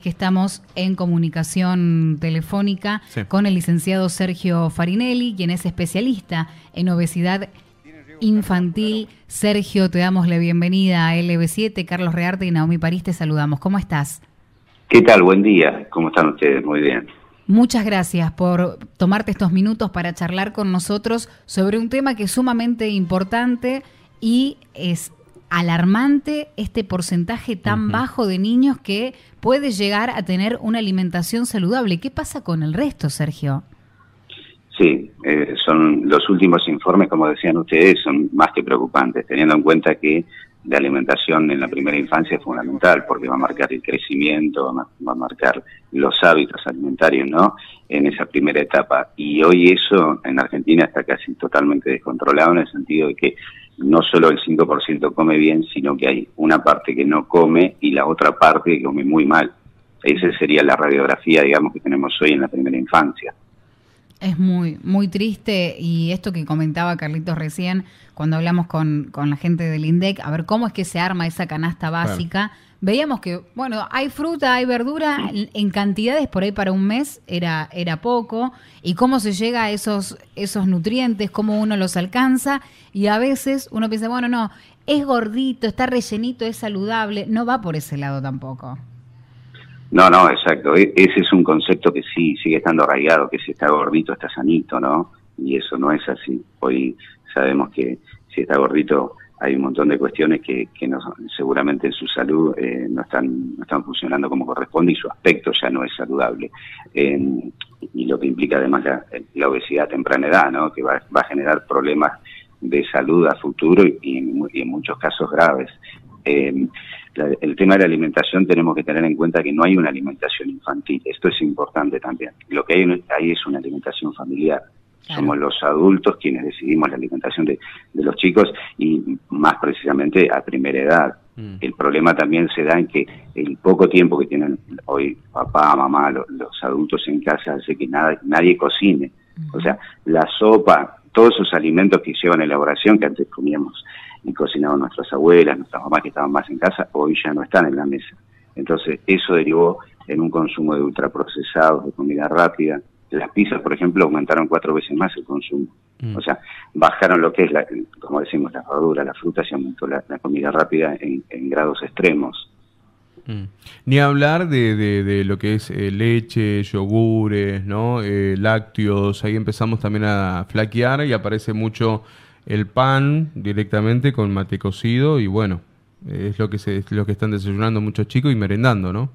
que estamos en comunicación telefónica Sí. con el licenciado Sergio Farinelli, quien es especialista en obesidad infantil. Sergio, te damos la bienvenida a LB7. Carlos Rearte y Naomi París te saludamos. ¿Cómo estás? ¿Qué tal? Buen día. ¿Cómo están ustedes? Muy bien. Muchas gracias por tomarte estos minutos para charlar con nosotros sobre un tema que es sumamente importante y es alarmante este porcentaje tan bajo de niños que puede llegar a tener una alimentación saludable. ¿Qué pasa con el resto, Sergio? Sí, eh, son los últimos informes, como decían ustedes, son más que preocupantes, teniendo en cuenta que la alimentación en la primera infancia es fundamental porque va a marcar el crecimiento, va a ma- va a marcar los hábitos alimentarios, ¿no? En esa primera etapa. Y hoy eso en Argentina está casi totalmente descontrolado en el sentido de que no solo el 5% come bien, sino que hay una parte que no come y la otra parte que come muy mal. Esa sería la radiografía, digamos, que tenemos hoy en la primera infancia. Es muy, muy triste y esto que comentaba Carlitos recién, cuando hablamos con, con la gente del INDEC, a ver cómo es que se arma esa canasta básica, veíamos que, bueno, hay fruta, hay verdura, en- cantidades por ahí para un mes era, era poco, y cómo se llega a esos, esos nutrientes, cómo uno los alcanza, y a veces uno piensa, bueno, no, es gordito, está rellenito, es saludable, no va por ese lado tampoco. No, no, exacto. E- ese es un concepto que sí sigue estando arraigado, que si está gordito está sanito, ¿no? Y eso no es así. Hoy sabemos que si está gordito hay un montón de cuestiones que, que no, seguramente en su salud eh, no están no están funcionando como corresponde y su aspecto ya no es saludable. Eh, y lo que implica además la, obesidad a temprana edad, ¿no? Que va, va a generar problemas de salud a futuro y, y en muchos casos graves. Eh, la- el tema de la alimentación tenemos que tener en cuenta que no hay una alimentación infantil. Esto es importante también. Lo que hay ahí es una alimentación familiar. Claro. Somos los adultos quienes decidimos la alimentación de, de los chicos y más precisamente a primera edad. Mm. El problema también se da en que el poco tiempo que tienen hoy papá, mamá, lo- los, adultos en casa hace que nada, nadie cocine. O sea, la sopa, todos esos alimentos que llevan elaboración que antes comíamos y cocinaban nuestras abuelas, nuestras mamás que estaban más en casa, hoy ya no están en la mesa. Entonces, eso derivó en un consumo de ultraprocesados, de comida rápida. Las pizzas, por ejemplo, aumentaron cuatro veces más el consumo. Mm. O sea, bajaron lo que es, la, como decimos, la verdura, la fruta, se aumentó la, la comida rápida en, en grados extremos. Mm. Ni hablar de, de- de lo que es eh, leche, yogures, ¿no? Eh, lácteos. Ahí empezamos también a flaquear y aparece mucho el pan directamente con mate cocido y bueno, es lo que se, es lo que están desayunando muchos chicos y merendando, ¿no?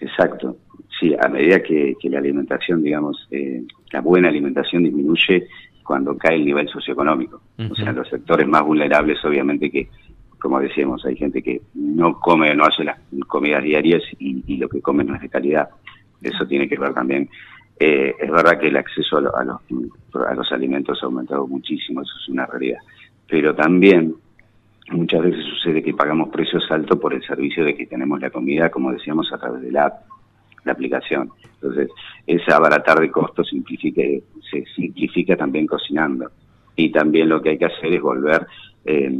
Exacto. Sí, a medida que, que la alimentación, digamos, eh, la buena alimentación disminuye cuando cae el nivel socioeconómico. O sea, los sectores más vulnerables, obviamente que, como decíamos, hay gente que no come, no hace las comidas diarias y, y lo que come no es de calidad. Eso tiene que ver también. Eh, es verdad que el acceso a, lo- a los, a los alimentos ha aumentado muchísimo, eso es una realidad. Pero también muchas veces sucede que pagamos precios altos por el servicio de que tenemos la comida, como decíamos, a través de la app, la aplicación. Entonces, ese abaratar de costos simplifica, se simplifica también cocinando. Y también lo que hay que hacer es volver eh,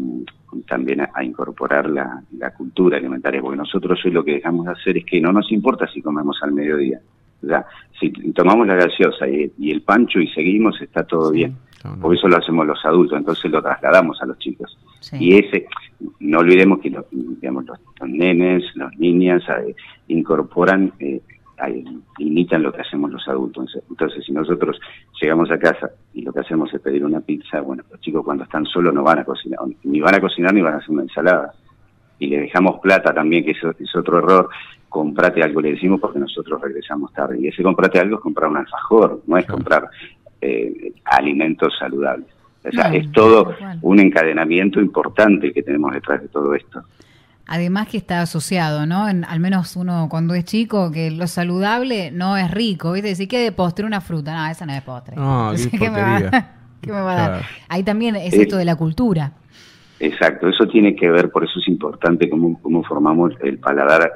también a, a incorporar la, la cultura alimentaria, porque nosotros hoy lo que dejamos de hacer es que no nos importa si comemos al mediodía. O sea, si tomamos la gaseosa y, y el pancho y seguimos, está todo bien. No. Porque eso lo hacemos los adultos, entonces lo trasladamos a los chicos. Sí. Y ese, no olvidemos que los, digamos, los, los nenes, las niñas eh, incorporan, eh, imitan lo que hacemos los adultos. Entonces, si nosotros llegamos a casa y lo que hacemos es pedir una pizza, bueno, los chicos cuando están solos no van a cocinar, ni van a cocinar ni van a hacer una ensalada. Y le dejamos plata también, que eso es otro error. Comprate algo, le decimos, porque nosotros regresamos tarde. Y ese comprate algo es comprar un alfajor, no es comprar eh, alimentos saludables. O sea, es todo un encadenamiento importante que tenemos detrás de todo esto. Además que está asociado, ¿no? En- al menos uno cuando es chico, que lo saludable no es rico, ¿viste? Decir que de postre una fruta, no, esa no es postre. No, qué ¿qué me va, porquería. qué me va a dar? Claro. Ahí también es Eh, esto de la cultura. Exacto, eso tiene que ver, por eso es importante cómo, cómo formamos el paladar,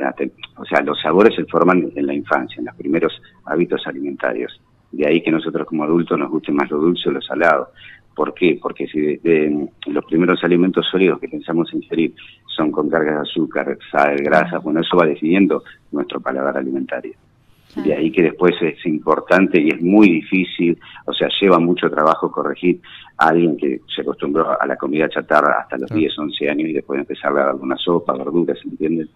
o sea, los sabores se forman en la infancia, en los primeros hábitos alimentarios. De ahí que nosotros como adultos nos guste más lo dulce o lo salado. ¿Por qué? Porque si los primeros alimentos sólidos que pensamos ingerir son con cargas de azúcar, sal, grasa, bueno, eso va definiendo nuestro paladar alimentario. De ahí que después es importante y es muy difícil, o sea, lleva mucho trabajo corregir a alguien que se acostumbró a la comida chatarra hasta los 10, 11 años y después empezar a dar alguna sopa, verduras, ¿entiendes?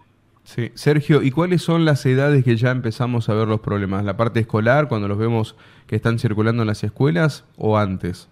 Sí, Sergio, ¿y cuáles son las edades que ya empezamos a ver los problemas? ¿La parte escolar, cuando los vemos que están circulando en las escuelas o antes?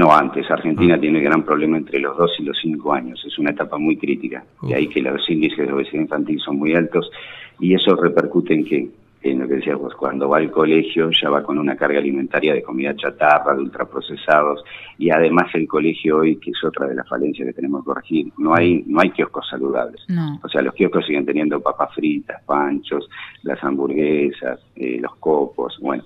No, antes. Argentina ah. tiene un gran problema entre los 2 y los 5 años. Es una etapa muy crítica. De ahí que los índices de obesidad infantil son muy altos y eso repercute en que en lo que decías vos, cuando va al colegio ya va con una carga alimentaria de comida chatarra, de ultraprocesados, y además el colegio hoy, que es otra de las falencias que tenemos que corregir, no hay, no hay kioscos saludables. O sea, los kioscos siguen teniendo papas fritas, panchos, las hamburguesas, eh, los copos, bueno,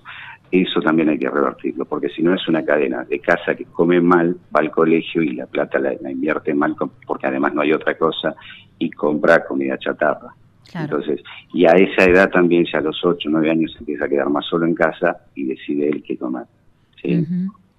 eso también hay que revertirlo, porque si no es una cadena de casa que come mal, va al colegio y la plata la invierte mal, porque además no hay otra cosa, y compra comida chatarra. Entonces, y a esa edad también, ya a los 8 o 9 años, empieza a quedar más solo en casa y decide él qué tomar. ¿sí?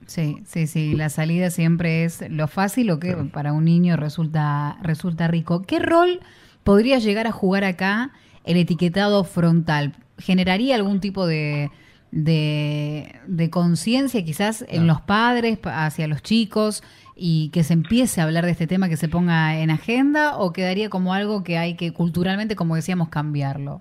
sí, sí, sí. La salida siempre es lo fácil o que para un niño resulta, resulta rico. ¿Qué rol podría llegar a jugar acá el etiquetado frontal? ¿Generaría algún tipo de, de, de conciencia quizás en los padres hacia los chicos? y que se empiece a hablar de este tema, que se ponga en agenda o quedaría como algo que hay que culturalmente, como decíamos, cambiarlo?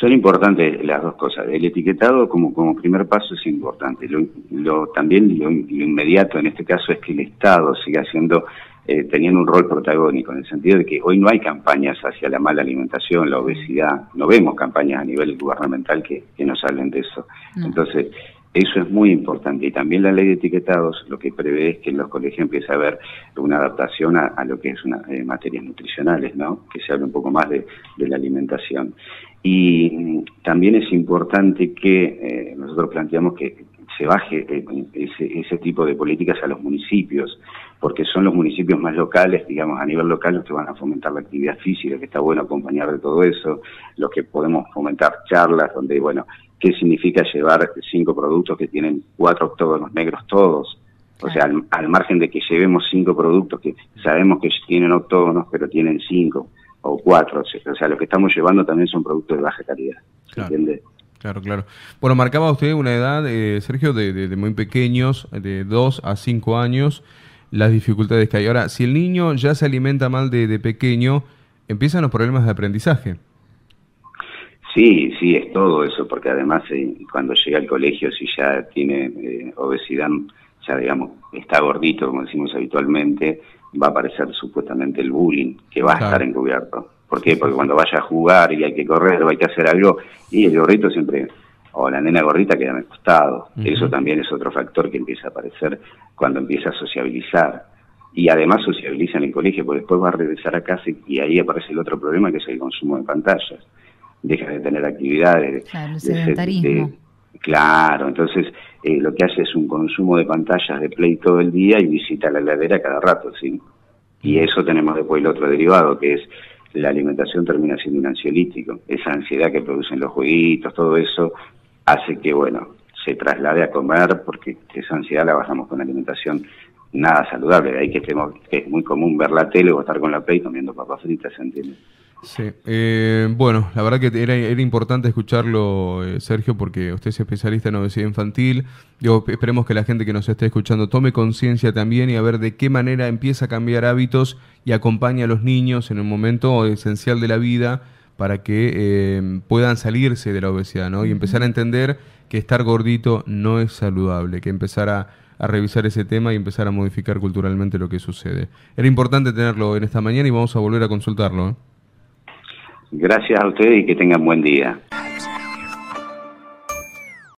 Son importantes las dos cosas. El etiquetado como, como primer paso es importante. Lo, también lo, inmediato en este caso es que el Estado siga haciendo, eh, teniendo un rol protagónico, en el sentido de que hoy no hay campañas hacia la mala alimentación, la obesidad, no vemos campañas a nivel gubernamental que, que nos hablen de eso. Entonces, eso es muy importante. Y también la ley de etiquetados lo que prevé es que en los colegios empiece a haber una adaptación a, lo que es una, eh, materias nutricionales, ¿no? Que se hable un poco más de, la alimentación. Y mm, también es importante que eh, nosotros planteamos que se baje eh, ese, ese, tipo de políticas a los municipios, porque son los municipios más locales, digamos, a nivel local, los que van a fomentar la actividad física, que está bueno acompañar de todo eso, los que podemos fomentar charlas donde, bueno, qué significa llevar cinco productos que tienen cuatro octógonos negros todos. O sea, al, margen de que llevemos cinco productos que sabemos que tienen octógonos, pero tienen cinco o cuatro. O sea, lo que estamos llevando también son productos de baja calidad. Claro. Claro, claro. Bueno, marcaba usted una edad, eh, Sergio, de, muy pequeños, de dos a cinco años, las dificultades que hay. Ahora, si el niño ya se alimenta mal de pequeño, empiezan los problemas de aprendizaje. Sí, sí, es todo eso, porque además eh, cuando llega al colegio, si ya tiene eh, obesidad, ya digamos, está gordito, como decimos habitualmente, va a aparecer supuestamente el bullying, que va a estar encubierto. ¿Por qué? Porque cuando vaya a jugar y hay que correr o hay que hacer algo, y el gordito siempre, o la nena gordita queda en costado. Eso también es otro factor que empieza a aparecer cuando empieza a sociabilizar. Y además sociabiliza en el colegio, porque después va a regresar a casa y ahí aparece el otro problema que es el consumo de pantallas deja de tener actividades. Claro, el sedentarismo. claro, entonces eh, lo que hace es un consumo de pantallas de play todo el día y visita la heladera cada rato, ¿sí? Y eso tenemos después el otro derivado, que es la alimentación termina siendo un ansiolítico. Esa ansiedad que producen los jueguitos, todo eso, hace que, bueno, se traslade a comer porque esa ansiedad la bajamos con alimentación nada saludable. De ahí que, estemos, es muy común ver la tele o estar con la play comiendo papas fritas, ¿se entiende? Sí, eh, bueno, la verdad que era, era importante escucharlo, eh, Sergio, porque usted es especialista en obesidad infantil. Digo, esperemos que la gente que nos esté escuchando tome conciencia también y a ver de qué manera empieza a cambiar hábitos y acompaña a los niños en un momento esencial de la vida para que eh, puedan salirse de la obesidad, ¿no? Y empezar a entender que estar gordito no es saludable, que empezar a, a revisar ese tema y empezar a modificar culturalmente lo que sucede. Era importante tenerlo en esta mañana y vamos a volver a consultarlo. Gracias a ustedes y que tengan buen día.